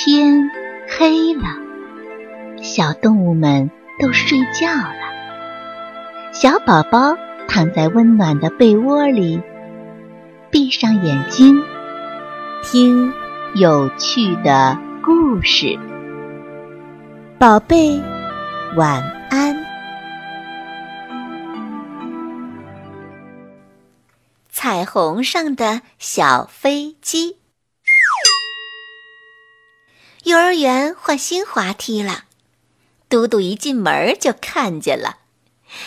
天黑了，小动物们都睡觉了。小宝宝躺在温暖的被窝里，闭上眼睛，听有趣的故事。宝贝，晚安。彩虹上的小飞机。幼儿园换新滑梯了，嘟嘟一进门就看见了。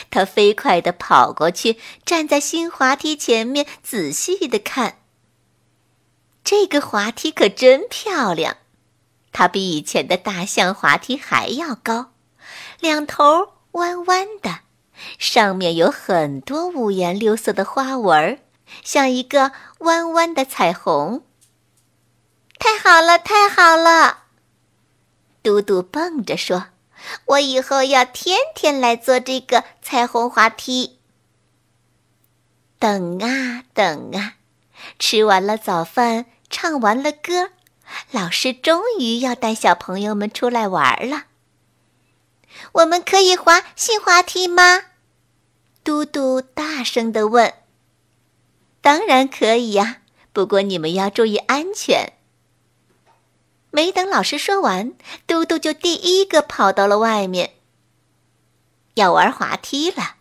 他飞快地跑过去，站在新滑梯前面，仔细地看。这个滑梯可真漂亮，它比以前的大象滑梯还要高，两头弯弯的，上面有很多五颜六色的花纹，像一个弯弯的彩虹。太好了，太好了！嘟嘟蹦着说：“我以后要天天来坐这个彩虹滑梯。”等啊等啊，吃完了早饭，唱完了歌，老师终于要带小朋友们出来玩了。我们可以滑新滑梯吗？嘟嘟大声地问。“当然可以呀，不过你们要注意安全。”没等老师说完，嘟嘟就第一个跑到了外面。要玩滑梯了，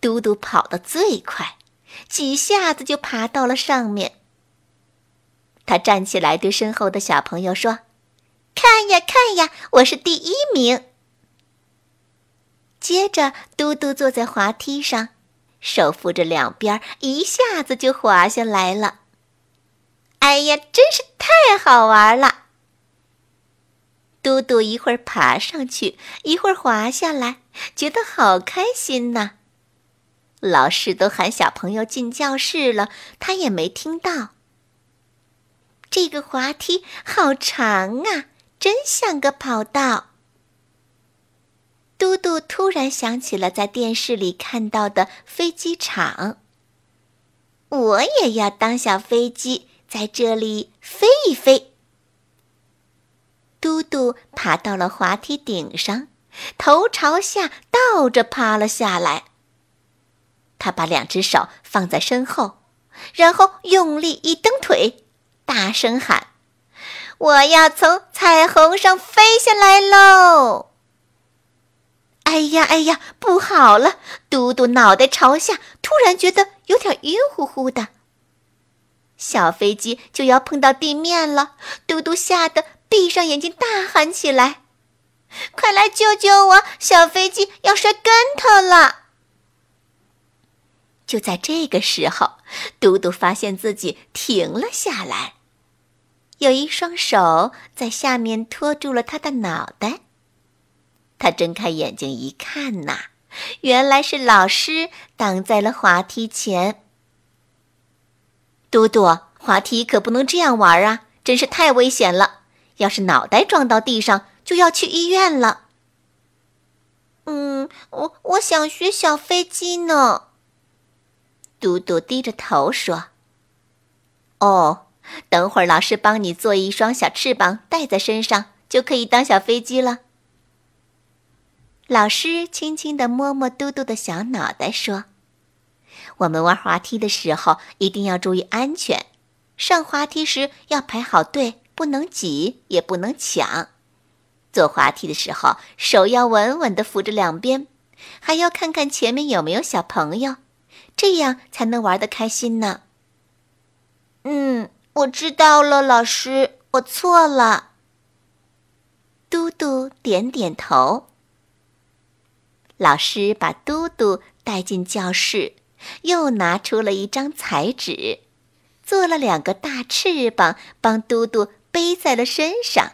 嘟嘟跑得最快，几下子就爬到了上面。他站起来对身后的小朋友说：“看呀看呀，我是第一名。”接着，嘟嘟坐在滑梯上，手扶着两边，一下子就滑下来了。哎呀，真是太好玩了！嘟嘟一会儿爬上去，一会儿滑下来，觉得好开心呐。老师都喊小朋友进教室了，他也没听到。这个滑梯好长啊，真像个跑道。嘟嘟突然想起了在电视里看到的飞机场，我也要当小飞机，在这里飞一飞。嘟嘟爬到了滑梯顶上，头朝下倒着趴了下来。他把两只手放在身后，然后用力一蹬腿，大声喊：“我要从彩虹上飞下来喽！”哎呀哎呀，不好了！嘟嘟脑袋朝下，突然觉得有点晕乎乎的。小飞机就要碰到地面了，嘟嘟吓得。闭上眼睛，大喊起来：“快来救救我！小飞机要摔跟头了！”就在这个时候，嘟嘟发现自己停了下来，有一双手在下面托住了他的脑袋。他睁开眼睛一看，呐，原来是老师挡在了滑梯前。嘟嘟，滑梯可不能这样玩啊，真是太危险了！要是脑袋撞到地上，就要去医院了。嗯，我我想学小飞机呢。嘟嘟低着头说：“哦，等会儿老师帮你做一双小翅膀，带在身上，就可以当小飞机了。”老师轻轻地摸摸嘟嘟的小脑袋，说：“我们玩滑梯的时候一定要注意安全，上滑梯时要排好队。”不能挤，也不能抢。坐滑梯的时候，手要稳稳地扶着两边，还要看看前面有没有小朋友，这样才能玩得开心呢。嗯，我知道了，老师，我错了。嘟嘟点点头。老师把嘟嘟带进教室，又拿出了一张彩纸，做了两个大翅膀，帮嘟嘟。背在了身上。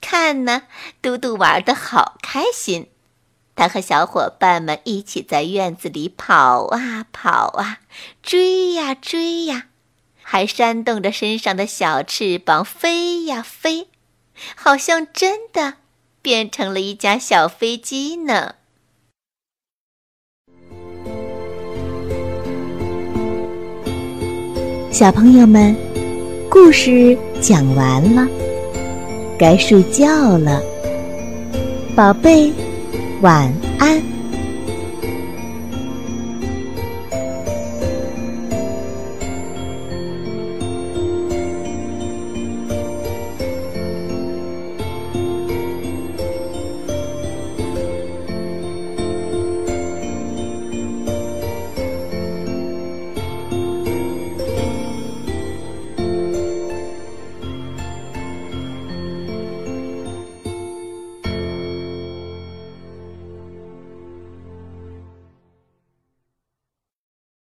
看呢，嘟嘟玩的好开心，他和小伙伴们一起在院子里跑啊跑啊，追呀追呀，还扇动着身上的小翅膀飞呀飞，好像真的变成了一架小飞机呢。小朋友们。故事讲完了，该睡觉了，宝贝，晚安。